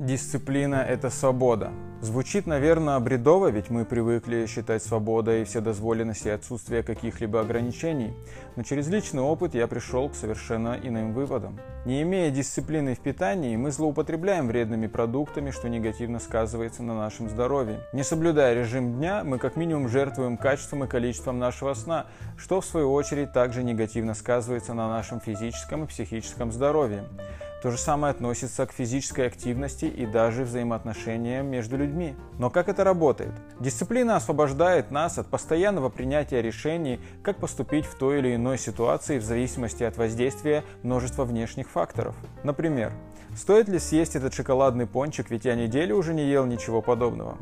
Дисциплина – это свобода. Звучит, наверное, бредово, ведь мы привыкли считать свободой вседозволенность и отсутствие каких-либо ограничений. Но через личный опыт я пришел к совершенно иным выводам. Не имея дисциплины в питании, мы злоупотребляем вредными продуктами, что негативно сказывается на нашем здоровье. Не соблюдая режим дня, мы как минимум жертвуем качеством и количеством нашего сна, что в свою очередь также негативно сказывается на нашем физическом и психическом здоровье. То же самое относится к физической активности и даже взаимоотношениям между людьми. Но как это работает? Дисциплина освобождает нас от постоянного принятия решений, как поступить в той или иной ситуации в зависимости от воздействия множества внешних факторов. Например, стоит ли съесть этот шоколадный пончик, ведь я неделю уже не ел ничего подобного.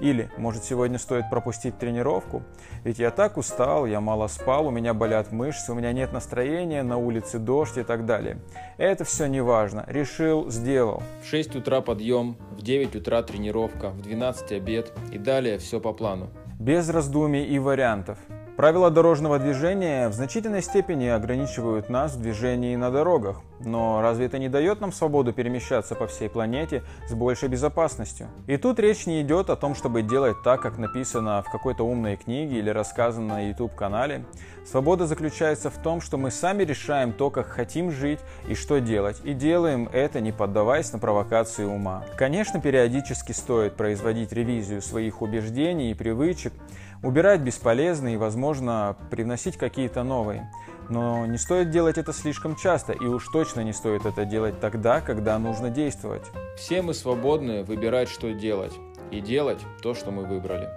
Или, может, сегодня стоит пропустить тренировку? Ведь я так устал, я мало спал, у меня болят мышцы, у меня нет настроения, на улице дождь и так далее. Это все не важно. Решил, сделал. В 6 утра подъем, в 9 утра тренировка, в 12 обед и далее все по плану. Без раздумий и вариантов. Правила дорожного движения в значительной степени ограничивают нас в движении на дорогах, но разве это не дает нам свободу перемещаться по всей планете с большей безопасностью? И тут речь не идет о том, чтобы делать так, как написано в какой-то умной книге или рассказано на YouTube-канале. Свобода заключается в том, что мы сами решаем то, как хотим жить и что делать, и делаем это, не поддаваясь на провокации ума. Конечно, периодически стоит производить ревизию своих убеждений и привычек, убирать бесполезные и, возможно, привносить какие-то новые. Но не стоит делать это слишком часто, и уж точно не стоит это делать тогда, когда нужно действовать. Все мы свободны выбирать, что делать, и делать то, что мы выбрали.